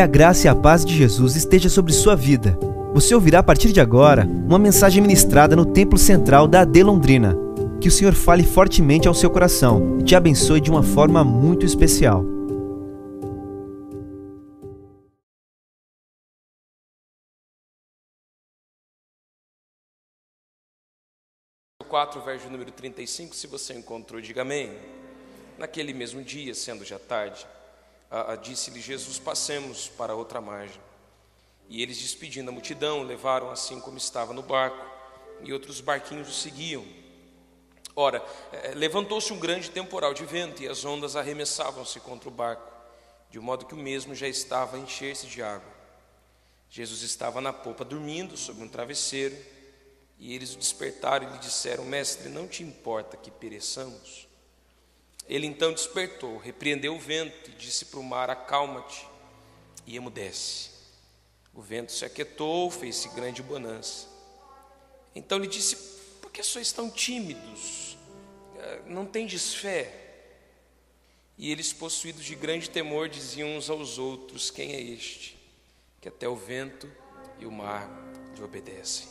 Que a graça e a paz de Jesus esteja sobre sua vida. Você ouvirá a partir de agora uma mensagem ministrada no Templo Central da AD Londrina. Que o Senhor fale fortemente ao seu coração e te abençoe de uma forma muito especial. Quatro, verso número 35, se você encontrou, diga amém. Naquele mesmo dia, sendo já tarde, disse-lhe Jesus: Passemos para outra margem. E eles, despedindo a multidão, levaram assim como estava no barco, e outros barquinhos o seguiam. Ora, eh, levantou-se um grande temporal de vento, e as ondas arremessavam-se contra o barco, de modo que o mesmo já estava a encher-se de água. Jesus estava na popa dormindo sobre um travesseiro, e eles o despertaram e lhe disseram: Mestre, não te importa que pereçamos? Ele então despertou, repreendeu o vento e disse para o mar: Acalma-te, e emudece. O vento se aquietou, fez-se grande bonança. Então lhe disse: Por que sois tão tímidos? Eh, não tendes fé? E eles, possuídos de grande temor, diziam uns aos outros: Quem é este? Que até o vento e o mar lhe obedecem.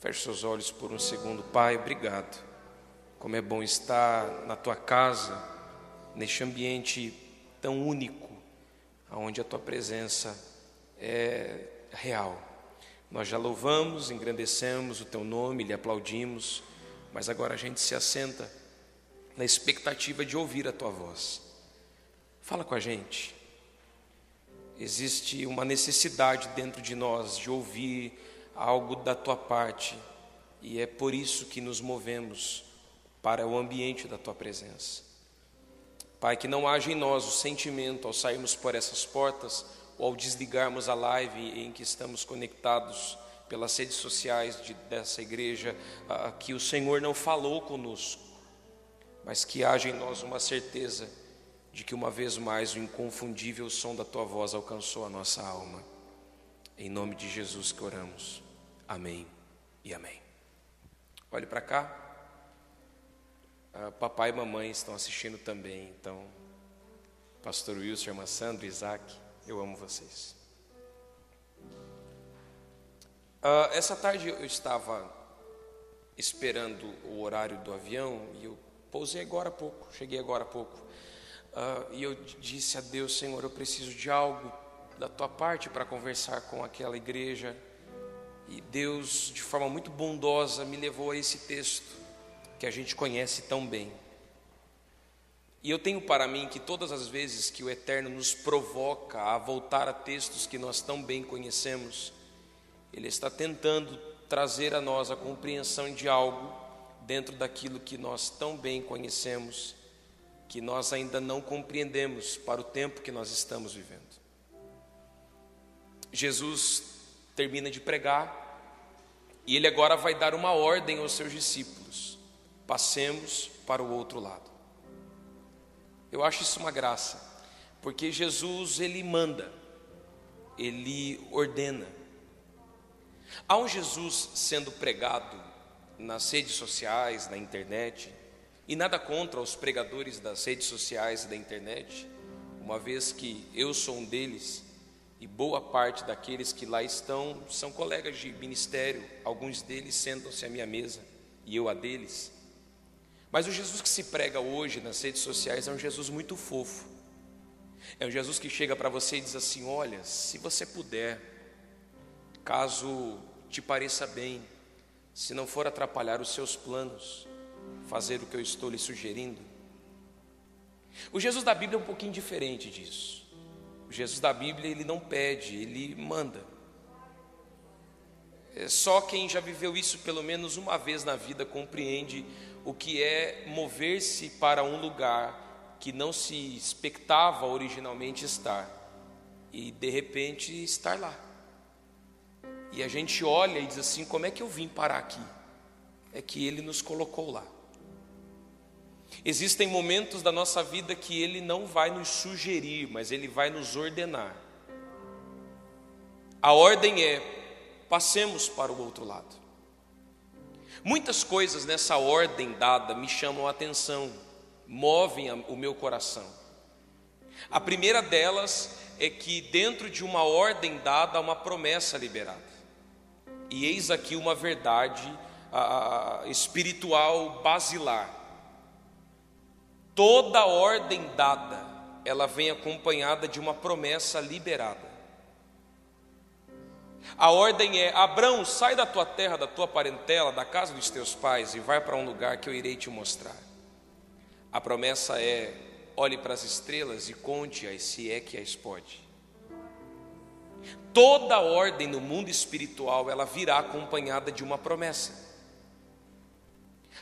Feche seus olhos por um segundo, Pai, obrigado como é bom estar na tua casa, neste ambiente tão único, onde a tua presença é real. Nós já louvamos, engrandecemos o teu nome, lhe aplaudimos, mas agora a gente se assenta na expectativa de ouvir a tua voz. Fala com a gente. Existe uma necessidade dentro de nós de ouvir algo da tua parte, e é por isso que nos movemos para o ambiente da tua presença. Pai, que não haja em nós o sentimento ao sairmos por essas portas ou ao desligarmos a live em que estamos conectados pelas redes sociais de, dessa igreja, que o Senhor não falou conosco, mas que haja em nós uma certeza de que uma vez mais o inconfundível som da tua voz alcançou a nossa alma. Em nome de Jesus que oramos. Amém e amém. Olhe para cá. Uh, papai e mamãe estão assistindo também, então, Pastor Wilson, irmã Sandra, Isaac, eu amo vocês. Uh, essa tarde eu estava esperando o horário do avião e eu pousei agora há pouco, cheguei agora há pouco. Uh, e eu disse a Deus, Senhor, eu preciso de algo da tua parte para conversar com aquela igreja. E Deus, de forma muito bondosa, me levou a esse texto que a gente conhece tão bem. E eu tenho para mim que todas as vezes que o Eterno nos provoca a voltar a textos que nós tão bem conhecemos, Ele está tentando trazer a nós a compreensão de algo dentro daquilo que nós tão bem conhecemos, que nós ainda não compreendemos para o tempo que nós estamos vivendo. Jesus termina de pregar e ele agora vai dar uma ordem aos seus discípulos passemos para o outro lado. Eu acho isso uma graça, porque Jesus ele manda, ele ordena. Há um Jesus sendo pregado nas redes sociais, na internet, e nada contra os pregadores das redes sociais e da internet, uma vez que eu sou um deles e boa parte daqueles que lá estão são colegas de ministério, alguns deles sentam-se à minha mesa e eu a deles. Mas o Jesus que se prega hoje nas redes sociais é um Jesus muito fofo. É um Jesus que chega para você e diz assim: Olha, se você puder, caso te pareça bem, se não for atrapalhar os seus planos, fazer o que eu estou lhe sugerindo. O Jesus da Bíblia é um pouquinho diferente disso. O Jesus da Bíblia ele não pede, ele manda. É só quem já viveu isso pelo menos uma vez na vida compreende o que é mover-se para um lugar que não se expectava originalmente estar e de repente estar lá. E a gente olha e diz assim: como é que eu vim parar aqui? É que Ele nos colocou lá. Existem momentos da nossa vida que Ele não vai nos sugerir, mas Ele vai nos ordenar. A ordem é: passemos para o outro lado. Muitas coisas nessa ordem dada me chamam a atenção, movem o meu coração. A primeira delas é que dentro de uma ordem dada há uma promessa liberada. E eis aqui uma verdade a, a, espiritual basilar. Toda ordem dada, ela vem acompanhada de uma promessa liberada. A ordem é: Abraão, sai da tua terra, da tua parentela, da casa dos teus pais e vai para um lugar que eu irei te mostrar. A promessa é: olhe para as estrelas e conte-as se é que as pode. Toda ordem no mundo espiritual ela virá acompanhada de uma promessa.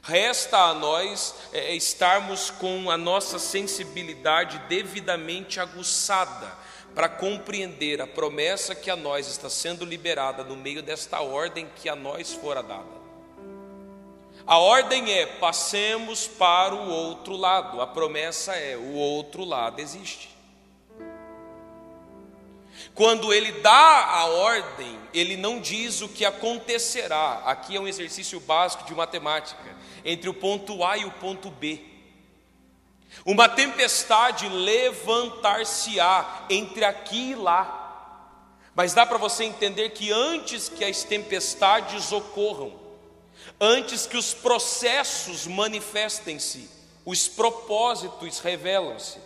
Resta a nós é, estarmos com a nossa sensibilidade devidamente aguçada para compreender a promessa que a nós está sendo liberada no meio desta ordem que a nós fora dada. A ordem é: passemos para o outro lado. A promessa é: o outro lado existe. Quando ele dá a ordem, ele não diz o que acontecerá. Aqui é um exercício básico de matemática, entre o ponto A e o ponto B. Uma tempestade levantar-se-á entre aqui e lá. Mas dá para você entender que antes que as tempestades ocorram, antes que os processos manifestem-se, os propósitos revelam-se.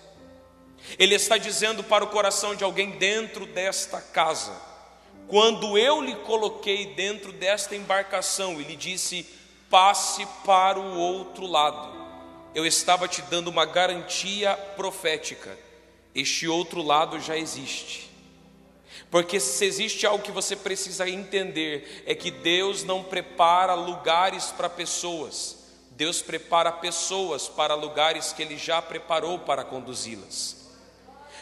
Ele está dizendo para o coração de alguém dentro desta casa: quando eu lhe coloquei dentro desta embarcação e lhe disse, passe para o outro lado eu estava te dando uma garantia profética. Este outro lado já existe. Porque se existe algo que você precisa entender, é que Deus não prepara lugares para pessoas, Deus prepara pessoas para lugares que Ele já preparou para conduzi-las.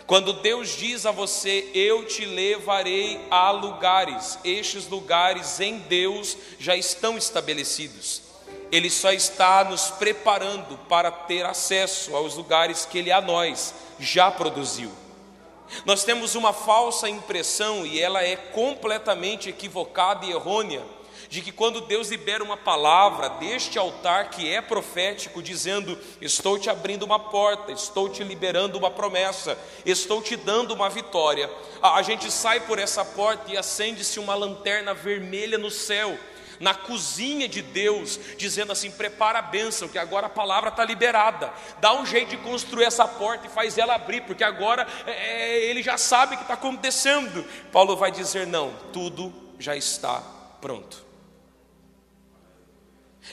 Quando Deus diz a você, eu te levarei a lugares, estes lugares em Deus já estão estabelecidos. Ele só está nos preparando para ter acesso aos lugares que Ele a nós já produziu. Nós temos uma falsa impressão, e ela é completamente equivocada e errônea, de que quando Deus libera uma palavra deste altar que é profético, dizendo: Estou te abrindo uma porta, estou te liberando uma promessa, estou te dando uma vitória, a gente sai por essa porta e acende-se uma lanterna vermelha no céu na cozinha de Deus, dizendo assim: prepara a bênção, que agora a palavra está liberada. Dá um jeito de construir essa porta e faz ela abrir, porque agora é, é ele já sabe o que está acontecendo. Paulo vai dizer: não, tudo já está pronto.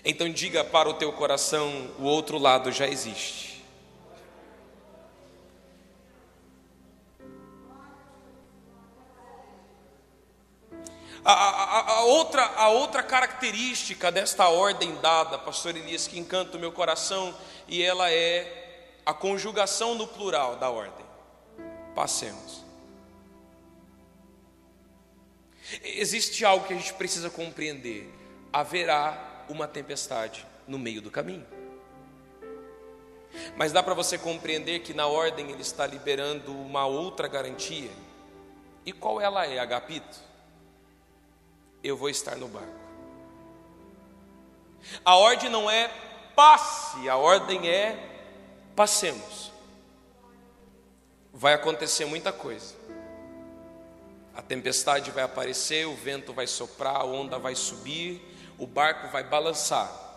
Então diga para o teu coração: o outro lado já existe. A, a, a, outra, a outra característica desta ordem dada, pastor Elias, que encanta o meu coração, e ela é a conjugação no plural da ordem. Passemos. Existe algo que a gente precisa compreender: haverá uma tempestade no meio do caminho. Mas dá para você compreender que na ordem ele está liberando uma outra garantia. E qual ela é, Agapito? Eu vou estar no barco. A ordem não é passe, a ordem é passemos. Vai acontecer muita coisa. A tempestade vai aparecer, o vento vai soprar, a onda vai subir, o barco vai balançar.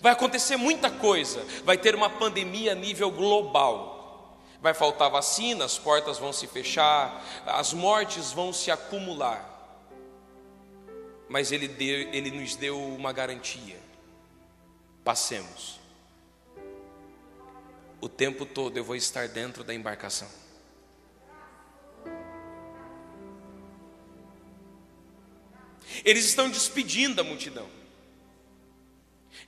Vai acontecer muita coisa, vai ter uma pandemia a nível global. Vai faltar vacina, as portas vão se fechar, as mortes vão se acumular mas ele, deu, ele nos deu uma garantia: passemos. O tempo todo eu vou estar dentro da embarcação. Eles estão despedindo a multidão.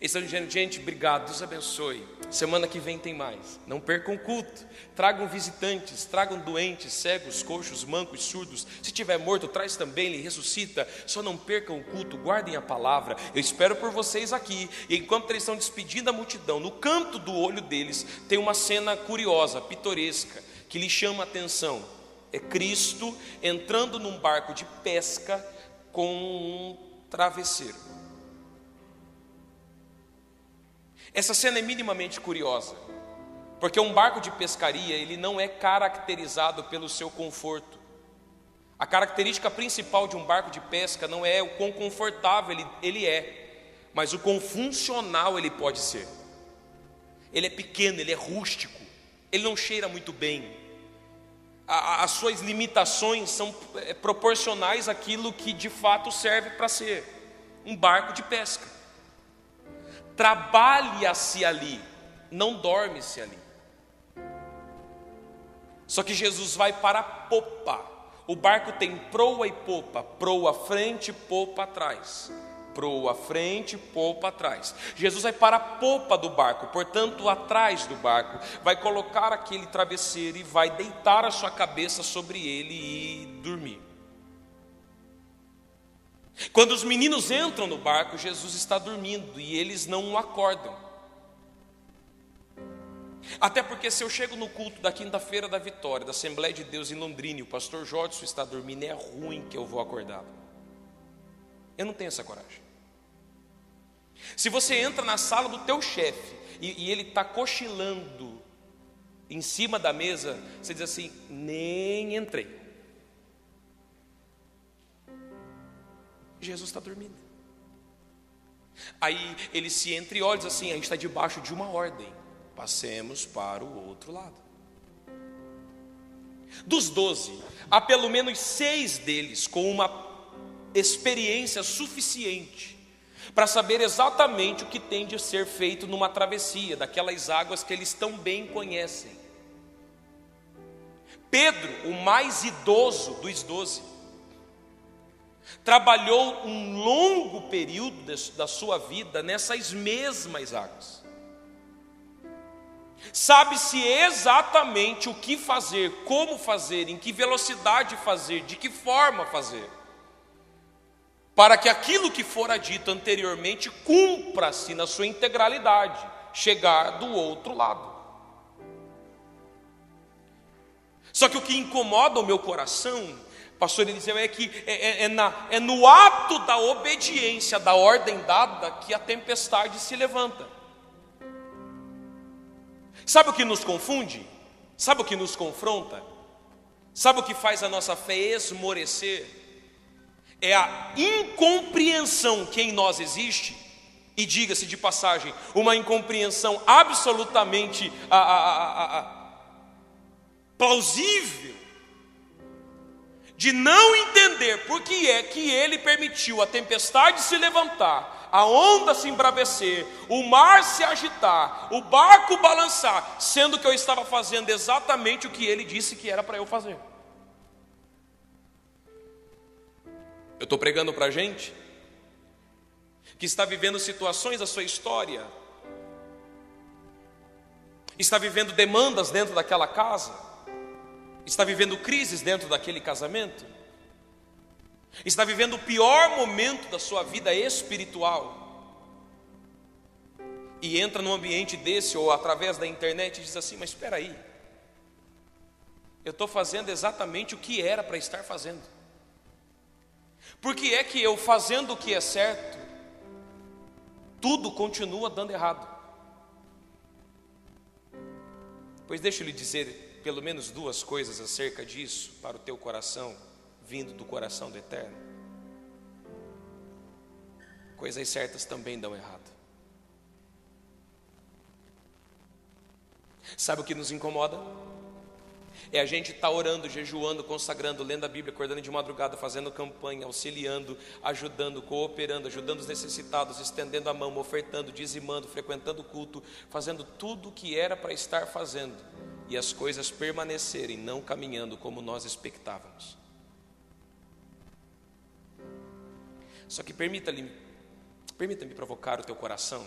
Eles estão dizendo, gente, obrigado, Deus abençoe. Semana que vem tem mais. Não percam culto. Tragam visitantes, tragam doentes, cegos, coxos, mancos, surdos. Se tiver morto, traz também, ele ressuscita. Só não percam o culto, guardem a palavra. Eu espero por vocês aqui. E enquanto eles estão despedindo a multidão, no canto do olho deles tem uma cena curiosa, pitoresca, que lhe chama a atenção. É Cristo entrando num barco de pesca com um travesseiro. Essa cena é minimamente curiosa. Porque um barco de pescaria, ele não é caracterizado pelo seu conforto. A característica principal de um barco de pesca não é o quão confortável ele, ele é, mas o quão funcional ele pode ser. Ele é pequeno, ele é rústico, ele não cheira muito bem. A, as suas limitações são é, proporcionais àquilo que de fato serve para ser um barco de pesca. Trabalha-se ali, não dorme-se ali. Só que Jesus vai para a popa. O barco tem proa e popa, proa frente, popa atrás. Proa frente, popa atrás. Jesus vai para a popa do barco, portanto, atrás do barco, vai colocar aquele travesseiro e vai deitar a sua cabeça sobre ele e dormir. Quando os meninos entram no barco, Jesus está dormindo e eles não o acordam. Até porque se eu chego no culto da quinta-feira da vitória, da Assembleia de Deus em Londrina, e o pastor Jorge está dormindo, é ruim que eu vou acordar. Eu não tenho essa coragem. Se você entra na sala do teu chefe e, e ele está cochilando em cima da mesa, você diz assim: nem entrei. Jesus está dormindo. Aí ele se entre olhos assim: a gente está debaixo de uma ordem passemos para o outro lado. Dos doze, há pelo menos seis deles com uma experiência suficiente para saber exatamente o que tem de ser feito numa travessia, daquelas águas que eles tão bem conhecem. Pedro, o mais idoso dos doze, trabalhou um longo período da sua vida nessas mesmas águas. Sabe-se exatamente o que fazer, como fazer, em que velocidade fazer, de que forma fazer, para que aquilo que fora dito anteriormente cumpra-se na sua integralidade, chegar do outro lado. Só que o que incomoda o meu coração, pastor Eliseu, é que é, é, é, na, é no ato da obediência, da ordem dada, que a tempestade se levanta. Sabe o que nos confunde? Sabe o que nos confronta? Sabe o que faz a nossa fé esmorecer? É a incompreensão que em nós existe, e diga-se de passagem, uma incompreensão absolutamente a, a, a, plausível, de não entender por que é que ele permitiu a tempestade se levantar a onda se embravecer, o mar se agitar, o barco balançar, sendo que eu estava fazendo exatamente o que ele disse que era para eu fazer. Eu estou pregando para gente que está vivendo situações da sua história, está vivendo demandas dentro daquela casa, está vivendo crises dentro daquele casamento, está vivendo o pior momento da sua vida espiritual, e entra num ambiente desse ou através da internet e diz assim: Mas espera aí, eu estou fazendo exatamente o que era para estar fazendo. Por que é que eu fazendo o que é certo, tudo continua dando errado? Pois deixa eu lhe dizer pelo menos duas coisas acerca disso para o teu coração vindo do coração do Eterno. Coisas certas também dão errado. Sabe o que nos incomoda? É a gente estar tá orando, jejuando, consagrando, lendo a Bíblia, acordando de madrugada, fazendo campanha, auxiliando, ajudando, cooperando, ajudando os necessitados, estendendo a mão, ofertando, dizimando, frequentando o culto, fazendo tudo o que era para estar fazendo e as coisas permanecerem não caminhando como nós expectávamos. Só que permita-me permita-me provocar o teu coração.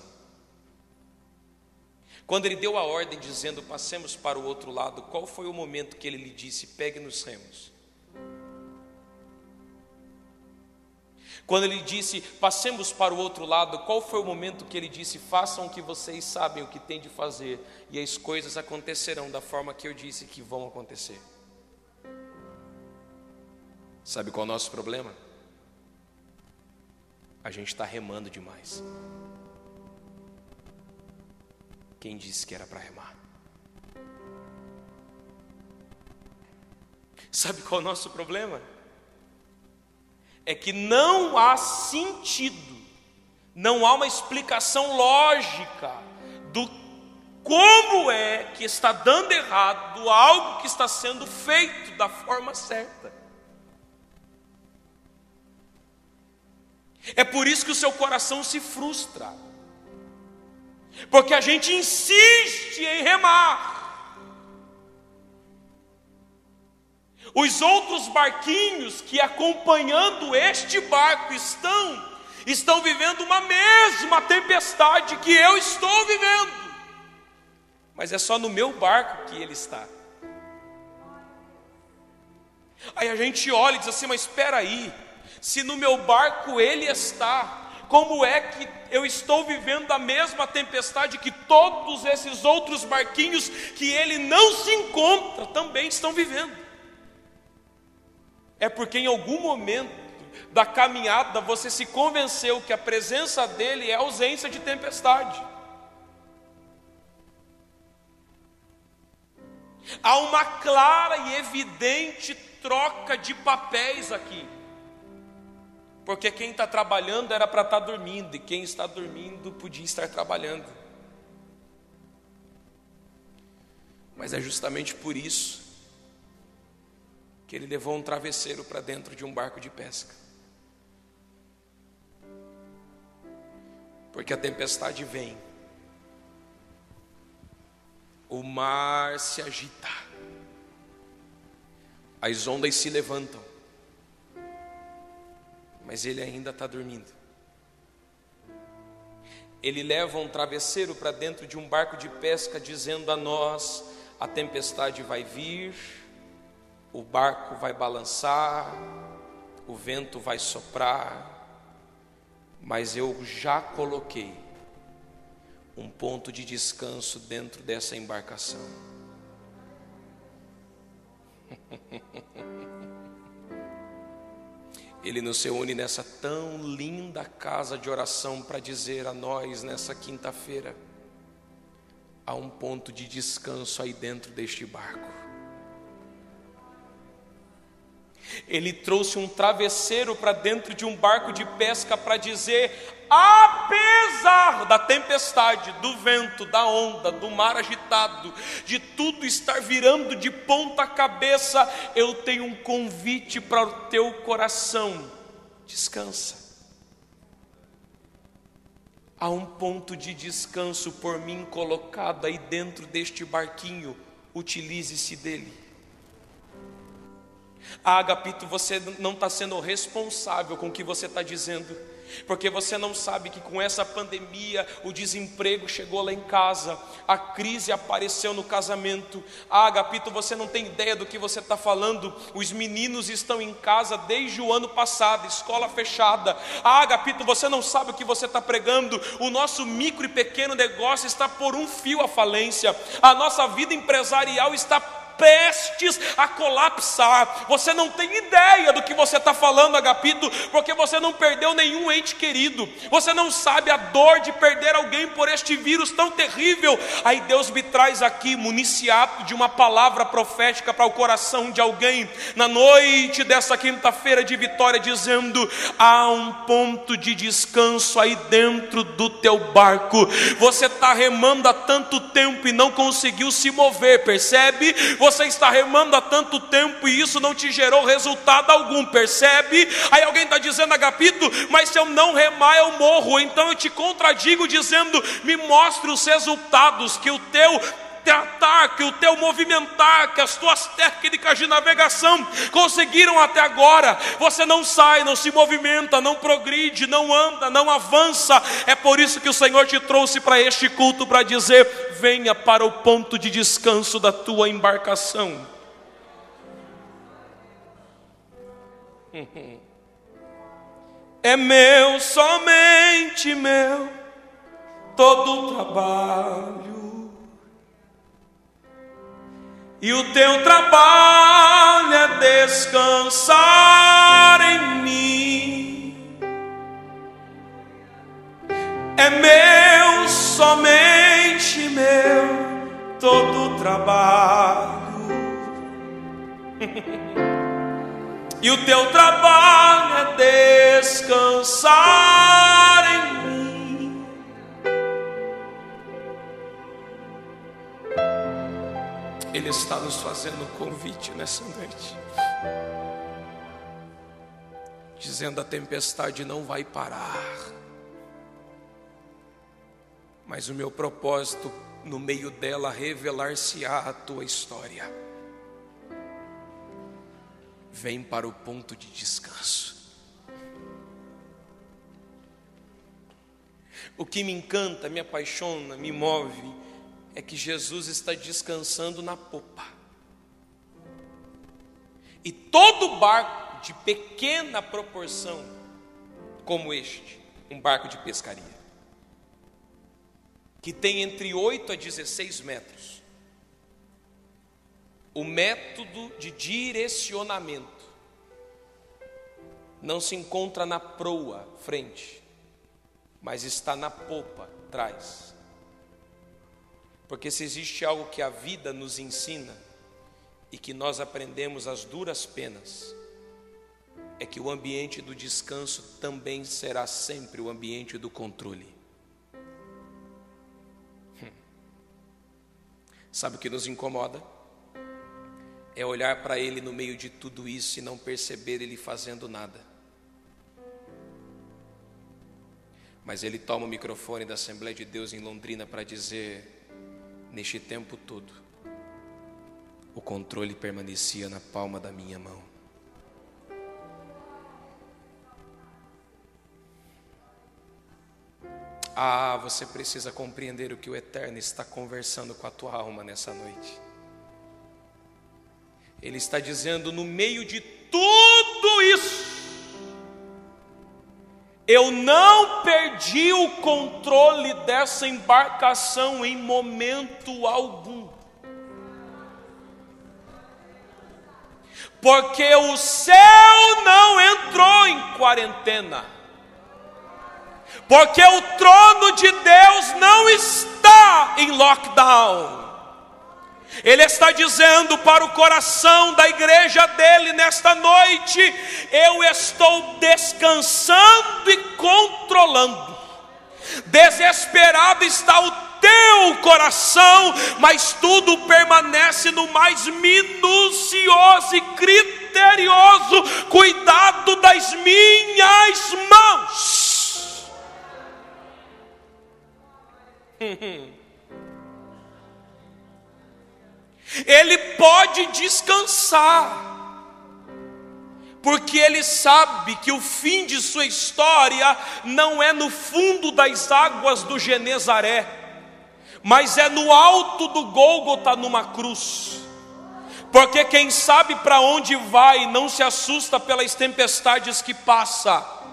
Quando ele deu a ordem dizendo passemos para o outro lado, qual foi o momento que ele lhe disse pegue nos remos? Quando ele disse, passemos para o outro lado, qual foi o momento que ele disse, façam o que vocês sabem o que tem de fazer, e as coisas acontecerão da forma que eu disse que vão acontecer? Sabe qual é o nosso problema? A gente está remando demais. Quem disse que era para remar? Sabe qual é o nosso problema? É que não há sentido, não há uma explicação lógica do como é que está dando errado algo que está sendo feito da forma certa. É por isso que o seu coração se frustra, porque a gente insiste em remar. Os outros barquinhos que acompanhando este barco estão, estão vivendo uma mesma tempestade que eu estou vivendo, mas é só no meu barco que ele está. Aí a gente olha e diz assim: Mas espera aí, se no meu barco ele está, como é que eu estou vivendo a mesma tempestade que todos esses outros barquinhos que ele não se encontra também estão vivendo? É porque em algum momento da caminhada você se convenceu que a presença dele é ausência de tempestade. Há uma clara e evidente troca de papéis aqui. Porque quem está trabalhando era para estar tá dormindo, e quem está dormindo podia estar trabalhando. Mas é justamente por isso que ele levou um travesseiro para dentro de um barco de pesca. Porque a tempestade vem, o mar se agita, as ondas se levantam, mas ele ainda está dormindo. Ele leva um travesseiro para dentro de um barco de pesca, dizendo a nós: a tempestade vai vir, o barco vai balançar, o vento vai soprar, mas eu já coloquei um ponto de descanso dentro dessa embarcação. Ele nos reúne nessa tão linda casa de oração para dizer a nós nessa quinta-feira: há um ponto de descanso aí dentro deste barco. Ele trouxe um travesseiro para dentro de um barco de pesca para dizer: apesar da tempestade, do vento, da onda, do mar agitado, de tudo estar virando de ponta cabeça, eu tenho um convite para o teu coração: descansa. Há um ponto de descanso por mim colocado aí dentro deste barquinho, utilize-se dele. Ah, Agapito, você não está sendo responsável com o que você está dizendo, porque você não sabe que com essa pandemia o desemprego chegou lá em casa, a crise apareceu no casamento. Ah, Agapito, você não tem ideia do que você está falando. Os meninos estão em casa desde o ano passado, escola fechada. Ah, Agapito, você não sabe o que você está pregando. O nosso micro e pequeno negócio está por um fio à falência, a nossa vida empresarial está prestes a colapsar. Você não tem ideia do que você está falando, Agapito, porque você não perdeu nenhum ente querido. Você não sabe a dor de perder alguém por este vírus tão terrível. Aí Deus me traz aqui, municiado de uma palavra profética para o coração de alguém, na noite dessa quinta-feira de vitória, dizendo: há um ponto de descanso aí dentro do teu barco. Você está remando há tanto tempo e não conseguiu se mover, percebe? Você está remando há tanto tempo e isso não te gerou resultado algum, percebe? Aí alguém está dizendo, Agapito, mas se eu não remar eu morro. Então eu te contradigo dizendo, me mostre os resultados que o teu tratar, que o teu movimentar, que as tuas técnicas de navegação conseguiram até agora. Você não sai, não se movimenta, não progride, não anda, não avança. É por isso que o Senhor te trouxe para este culto para dizer: venha para o ponto de descanso da tua embarcação. É meu, somente meu, todo o trabalho. E o teu trabalho é descansar em mim. É meu, somente meu, todo o trabalho. e o teu trabalho é descansar está nos fazendo um convite nessa noite, dizendo: a tempestade não vai parar, mas o meu propósito no meio dela revelar-se-á a tua história. Vem para o ponto de descanso. O que me encanta, me apaixona, me move, é que Jesus está descansando na popa. E todo barco de pequena proporção, como este, um barco de pescaria, que tem entre 8 a 16 metros. O método de direcionamento não se encontra na proa, frente, mas está na popa, trás. Porque se existe algo que a vida nos ensina e que nós aprendemos as duras penas, é que o ambiente do descanso também será sempre o ambiente do controle. Sabe o que nos incomoda? É olhar para Ele no meio de tudo isso e não perceber Ele fazendo nada. Mas Ele toma o microfone da Assembleia de Deus em Londrina para dizer: neste tempo todo, o controle permanecia na palma da minha mão. Ah, você precisa compreender o que o Eterno está conversando com a tua alma nessa noite. Ele está dizendo: no meio de tudo eu não perdi o controle dessa embarcação em momento algum. Porque o céu não entrou em quarentena porque o trono de Deus não está em lockdown. Ele está dizendo para o coração da igreja dele nesta noite: eu estou descansando e controlando. Desesperado está o teu coração, mas tudo permanece no mais minucioso e criterioso cuidado das minhas mãos. Ele pode descansar, porque ele sabe que o fim de sua história não é no fundo das águas do Genezaré, mas é no alto do Gólgota numa cruz. Porque quem sabe para onde vai não se assusta pelas tempestades que passa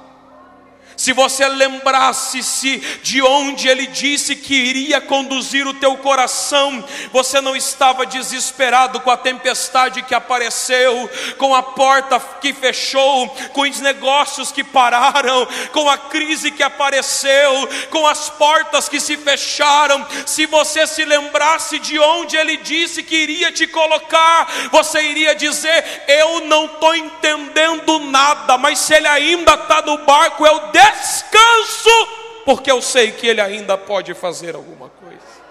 se você lembrasse-se de onde ele disse que iria conduzir o teu coração, você não estava desesperado com a tempestade que apareceu, com a porta que fechou, com os negócios que pararam, com a crise que apareceu, com as portas que se fecharam. Se você se lembrasse de onde ele disse que iria te colocar, você iria dizer: Eu não estou entendendo nada, mas se ele ainda está no barco, eu descanso, porque eu sei que Ele ainda pode fazer alguma coisa.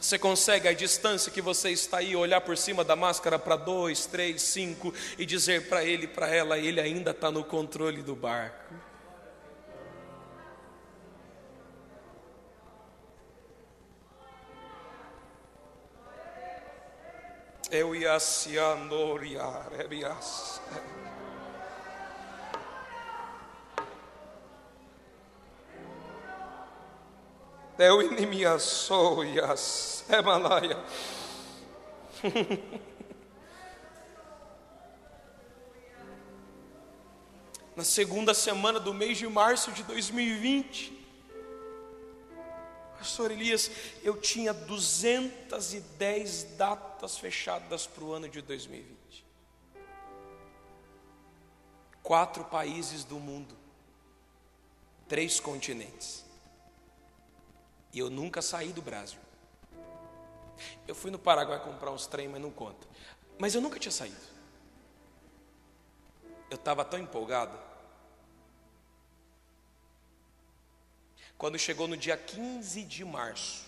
Você consegue, a distância que você está aí, olhar por cima da máscara para dois, três, cinco e dizer para ele, para ela, ele ainda está no controle do barco. Eu ia se anoriar, ebias. Eu inimia soias, emanaia. Na segunda semana do mês de março de 2020, Pastor Elias, eu tinha 210 datas fechadas para o ano de 2020. Quatro países do mundo, três continentes. E eu nunca saí do Brasil. Eu fui no Paraguai comprar uns trem, mas não conta. Mas eu nunca tinha saído. Eu estava tão empolgado. Quando chegou no dia 15 de março,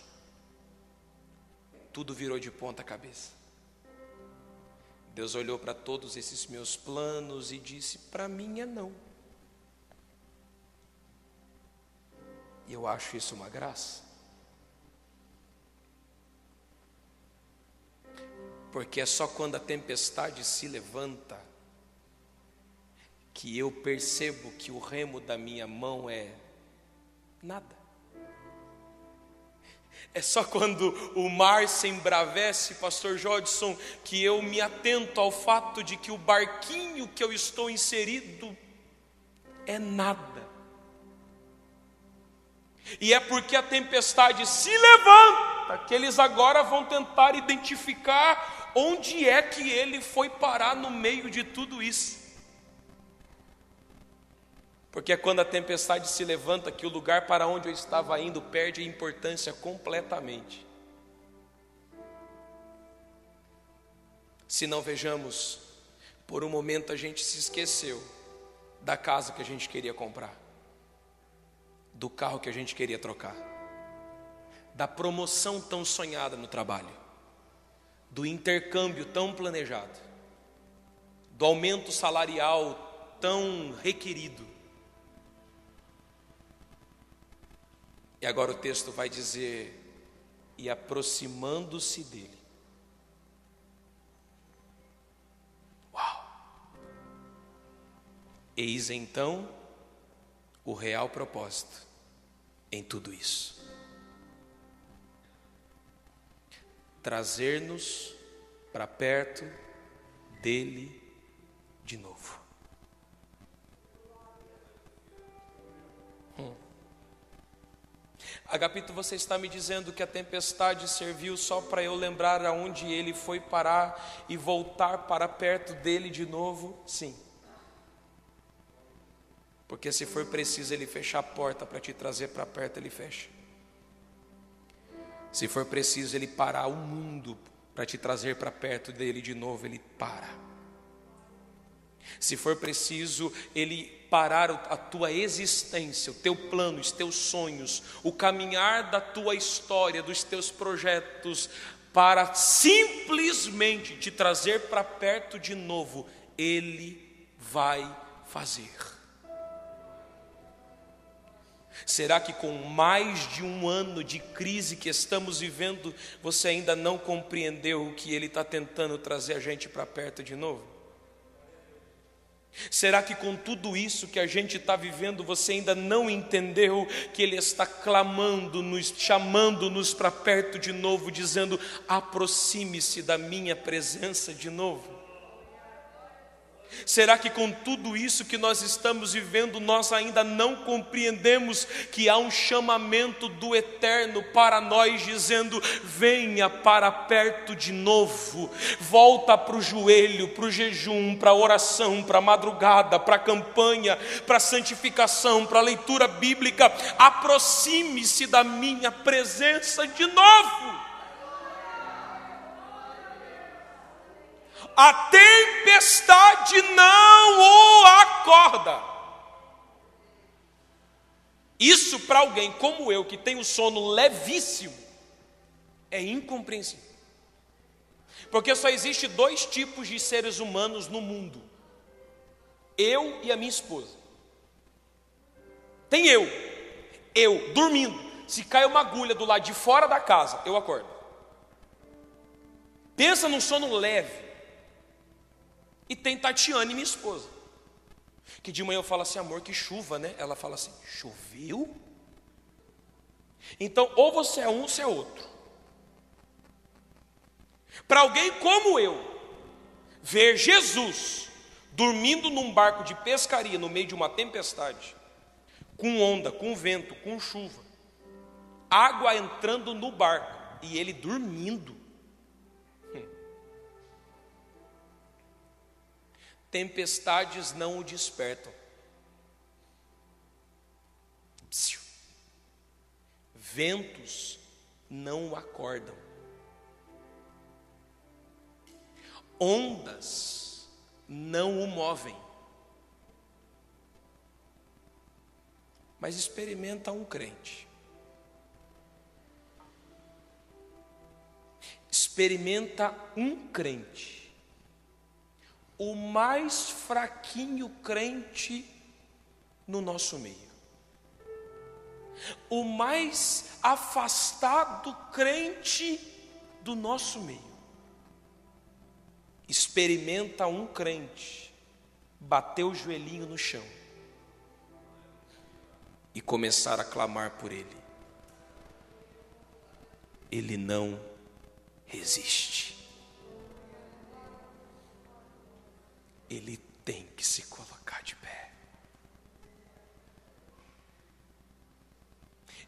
tudo virou de ponta cabeça. Deus olhou para todos esses meus planos e disse: Para mim é não. E eu acho isso uma graça. Porque é só quando a tempestade se levanta que eu percebo que o remo da minha mão é nada. É só quando o mar se embravece, pastor Jodson, que eu me atento ao fato de que o barquinho que eu estou inserido é nada. E é porque a tempestade se levanta que eles agora vão tentar identificar onde é que ele foi parar no meio de tudo isso. Porque é quando a tempestade se levanta que o lugar para onde eu estava indo perde importância completamente. Se não vejamos, por um momento a gente se esqueceu da casa que a gente queria comprar, do carro que a gente queria trocar, da promoção tão sonhada no trabalho, do intercâmbio tão planejado, do aumento salarial tão requerido E agora o texto vai dizer: e aproximando-se dele. Uau! Eis então o real propósito em tudo isso. Trazer-nos para perto dele de novo. Agapito, você está me dizendo que a tempestade serviu só para eu lembrar aonde ele foi parar e voltar para perto dele de novo? Sim. Porque se for preciso ele fechar a porta para te trazer para perto, ele fecha. Se for preciso ele parar o mundo para te trazer para perto dele de novo, ele para. Se for preciso ele parar a tua existência, o teu plano, os teus sonhos, o caminhar da tua história, dos teus projetos, para simplesmente te trazer para perto de novo, Ele vai fazer. Será que com mais de um ano de crise que estamos vivendo, você ainda não compreendeu o que Ele está tentando trazer a gente para perto de novo? Será que com tudo isso que a gente está vivendo, você ainda não entendeu que Ele está clamando, nos chamando-nos para perto de novo, dizendo: aproxime-se da minha presença de novo? Será que com tudo isso que nós estamos vivendo, nós ainda não compreendemos que há um chamamento do eterno para nós, dizendo: venha para perto de novo, volta para o joelho, para o jejum, para a oração, para a madrugada, para a campanha, para a santificação, para a leitura bíblica, aproxime-se da minha presença de novo. A tempestade não o acorda. Isso para alguém como eu, que tem o sono levíssimo, é incompreensível. Porque só existe dois tipos de seres humanos no mundo: eu e a minha esposa. Tem eu, eu dormindo. Se cai uma agulha do lado de fora da casa, eu acordo. Pensa num sono leve. E tem Tatiane, minha esposa. Que de manhã eu falo assim, amor, que chuva, né? Ela fala assim, choveu? Então, ou você é um, ou você é outro. Para alguém como eu, ver Jesus dormindo num barco de pescaria no meio de uma tempestade, com onda, com vento, com chuva, água entrando no barco e ele dormindo, tempestades não o despertam. ventos não o acordam, ondas não o movem. Mas experimenta um crente. Experimenta um crente. O mais fraquinho crente no nosso meio. O mais afastado crente do nosso meio. Experimenta um crente bater o joelhinho no chão e começar a clamar por ele. Ele não resiste. Ele tem que se colocar de pé.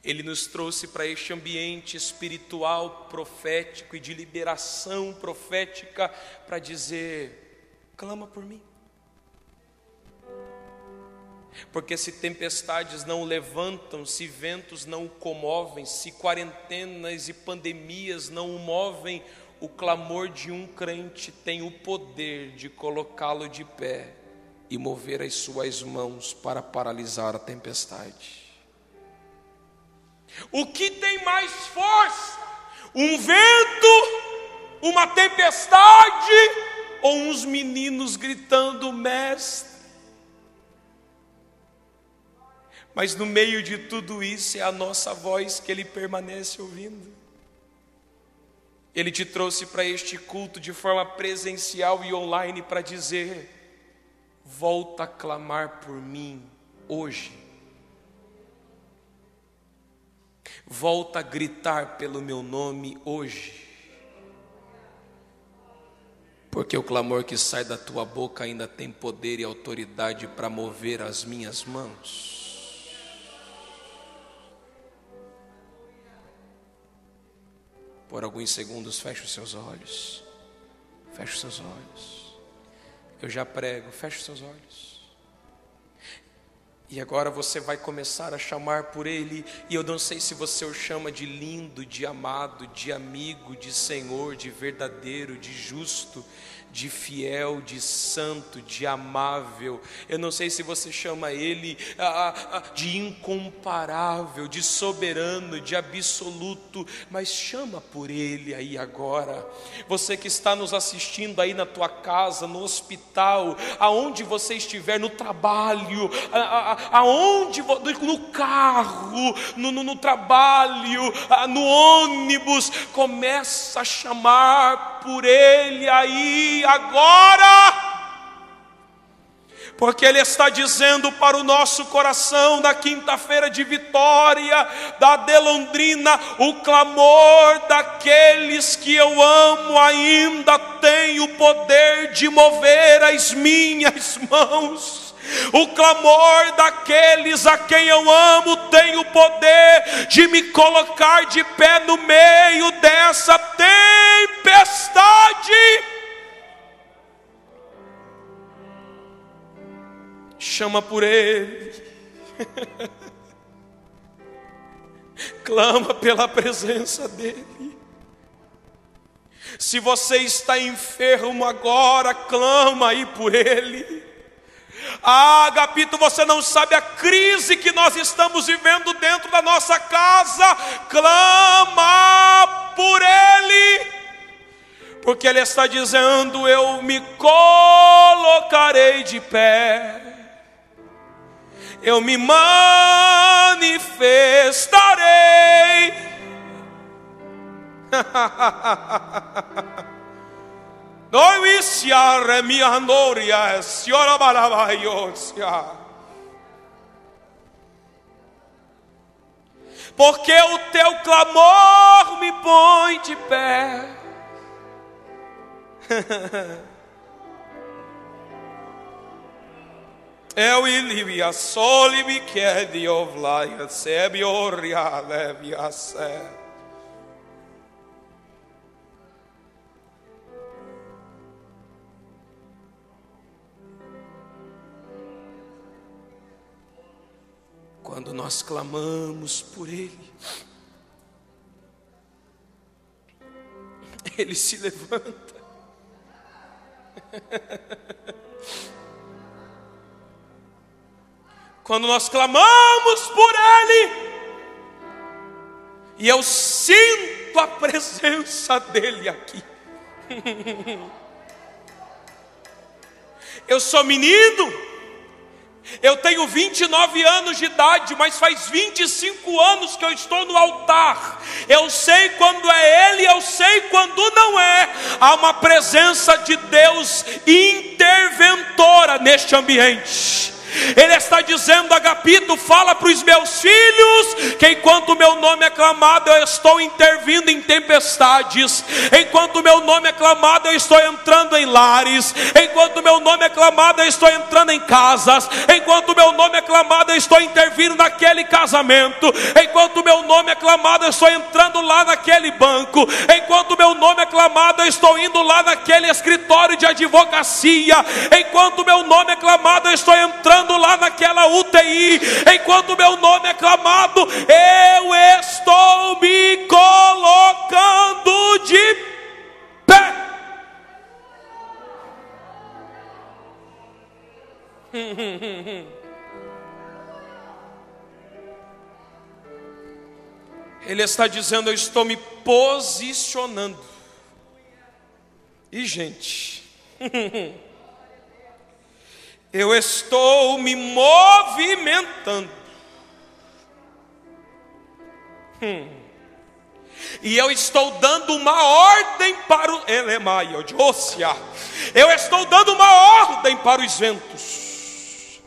Ele nos trouxe para este ambiente espiritual, profético e de liberação profética para dizer: clama por mim. Porque se tempestades não levantam, se ventos não o comovem, se quarentenas e pandemias não o movem, o clamor de um crente tem o poder de colocá-lo de pé e mover as suas mãos para paralisar a tempestade. O que tem mais força? Um vento, uma tempestade ou uns meninos gritando: Mestre? Mas no meio de tudo isso é a nossa voz que Ele permanece ouvindo. Ele te trouxe para este culto de forma presencial e online para dizer: volta a clamar por mim hoje. Volta a gritar pelo meu nome hoje. Porque o clamor que sai da tua boca ainda tem poder e autoridade para mover as minhas mãos. Por alguns segundos, feche os seus olhos. Feche os seus olhos. Eu já prego, feche os seus olhos. E agora você vai começar a chamar por Ele, e eu não sei se você o chama de lindo, de amado, de amigo, de Senhor, de verdadeiro, de justo, de fiel, de santo, de amável. Eu não sei se você chama Ele de incomparável, de soberano, de absoluto, mas chama por Ele aí agora. Você que está nos assistindo aí na tua casa, no hospital, aonde você estiver, no trabalho, aonde, no carro, no, no, no trabalho, no ônibus, começa a chamar por Ele aí agora. Porque Ele está dizendo para o nosso coração, da quinta-feira de vitória, da Delondrina, o clamor daqueles que eu amo ainda tem o poder de mover as minhas mãos. O clamor daqueles a quem eu amo tem o poder de me colocar de pé no meio dessa tempestade. Chama por Ele, clama pela presença dEle. Se você está enfermo agora, clama aí por Ele. Ah, Agapito, você não sabe a crise que nós estamos vivendo dentro da nossa casa. Clama por Ele, porque Ele está dizendo: Eu me colocarei de pé eu me manifestarei. Porque o teu clamor me põe de pé. Eu ilivia soli vi chiedi oh, ovlaia sebi oh, oria levia se. Quando nós clamamos por Ele, Ele se levanta. Quando nós clamamos por Ele, e eu sinto a presença dEle aqui. Eu sou menino, eu tenho 29 anos de idade, mas faz 25 anos que eu estou no altar. Eu sei quando é Ele, eu sei quando não é. Há uma presença de Deus interventora neste ambiente. Ele está dizendo, Agapito, fala para os meus filhos que enquanto o meu nome é clamado, eu estou intervindo em tempestades. Enquanto o meu nome é clamado, eu estou entrando em lares. Enquanto o meu nome é clamado, eu estou entrando em casas. Enquanto o meu nome é clamado, eu estou intervindo naquele casamento. Enquanto o meu nome é clamado, eu estou entrando lá naquele banco. Enquanto o meu nome é clamado, eu estou indo lá naquele escritório de advocacia. Enquanto o meu nome é clamado, eu estou entrando lá naquela UTI, enquanto meu nome é clamado, eu estou me colocando de pé. Ele está dizendo: Eu estou me posicionando. E, gente, eu estou me movimentando. Hum. E eu estou dando uma ordem para o Elemaio de Eu estou dando uma ordem para os ventos.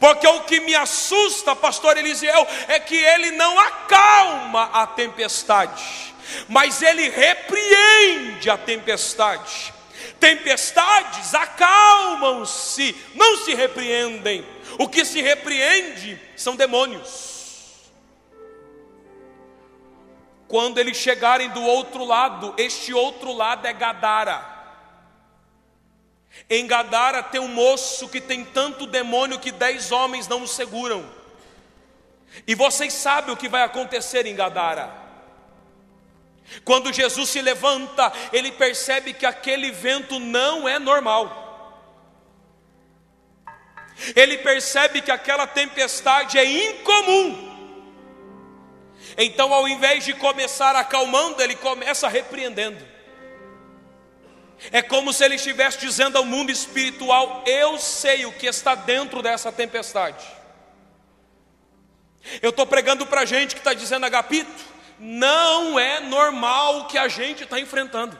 Porque o que me assusta, pastor Eliseu, é que ele não acalma a tempestade, mas ele repreende a tempestade. Tempestades acalmam-se, não se repreendem. O que se repreende são demônios. Quando eles chegarem do outro lado, este outro lado é Gadara. Em Gadara tem um moço que tem tanto demônio que dez homens não o seguram. E vocês sabem o que vai acontecer em Gadara. Quando Jesus se levanta, ele percebe que aquele vento não é normal. Ele percebe que aquela tempestade é incomum. Então, ao invés de começar acalmando, ele começa repreendendo. É como se ele estivesse dizendo ao mundo espiritual: Eu sei o que está dentro dessa tempestade. Eu estou pregando para gente que está dizendo, Agapito, não é normal o que a gente está enfrentando.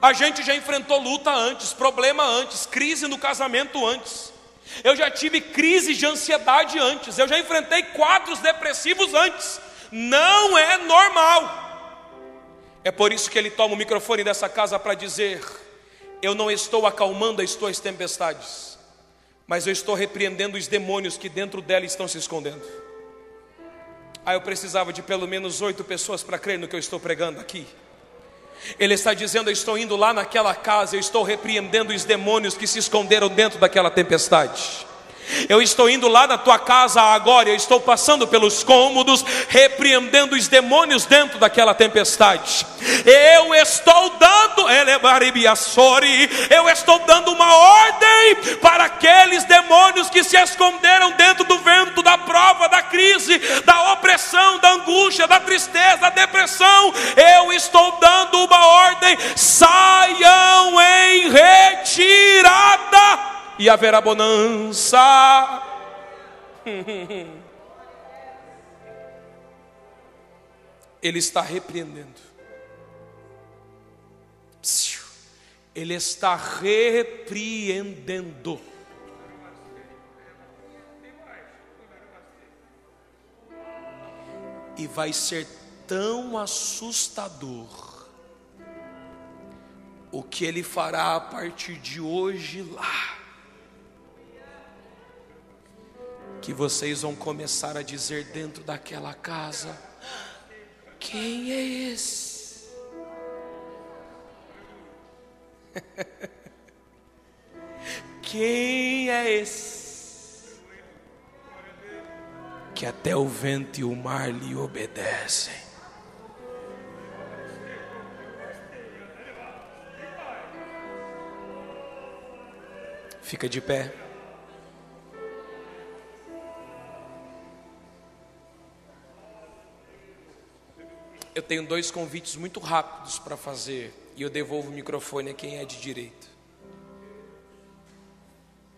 A gente já enfrentou luta antes, problema antes, crise no casamento antes. Eu já tive crise de ansiedade antes, eu já enfrentei quadros depressivos antes. Não é normal. É por isso que ele toma o microfone dessa casa para dizer: Eu não estou acalmando as tuas tempestades, mas eu estou repreendendo os demônios que dentro dela estão se escondendo. Ah, eu precisava de pelo menos oito pessoas para crer no que eu estou pregando aqui. Ele está dizendo: Eu estou indo lá naquela casa, eu estou repreendendo os demônios que se esconderam dentro daquela tempestade. Eu estou indo lá na tua casa agora, eu estou passando pelos cômodos, repreendendo os demônios dentro daquela tempestade. Eu estou dando, eu estou dando uma ordem para aqueles demônios que se esconderam dentro do vento da prova, da crise, da opressão, da angústia, da tristeza, da depressão. Eu estou dando uma ordem: saiam em retirada e haverá bonança. Ele está repreendendo. Ele está repreendendo. E vai ser tão assustador o que ele fará a partir de hoje lá. que vocês vão começar a dizer dentro daquela casa: quem é esse? quem é esse? Que até o vento e o mar lhe obedecem. Fica de pé. Tenho dois convites muito rápidos para fazer e eu devolvo o microfone a quem é de direito.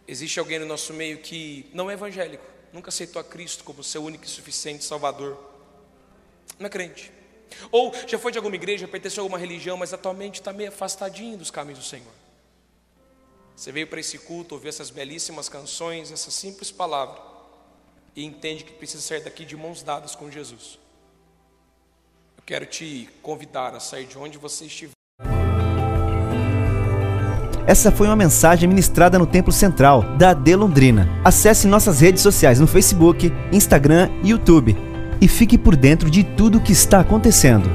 Existe alguém no nosso meio que não é evangélico, nunca aceitou a Cristo como seu único e suficiente Salvador. Não é crente. Ou já foi de alguma igreja, pertenceu a alguma religião, mas atualmente está meio afastadinho dos caminhos do Senhor. Você veio para esse culto, ouviu essas belíssimas canções, essa simples palavra, e entende que precisa sair daqui de mãos dadas com Jesus. Quero te convidar a sair de onde você estiver. Essa foi uma mensagem ministrada no Templo Central da AD Londrina. Acesse nossas redes sociais no Facebook, Instagram e YouTube e fique por dentro de tudo o que está acontecendo.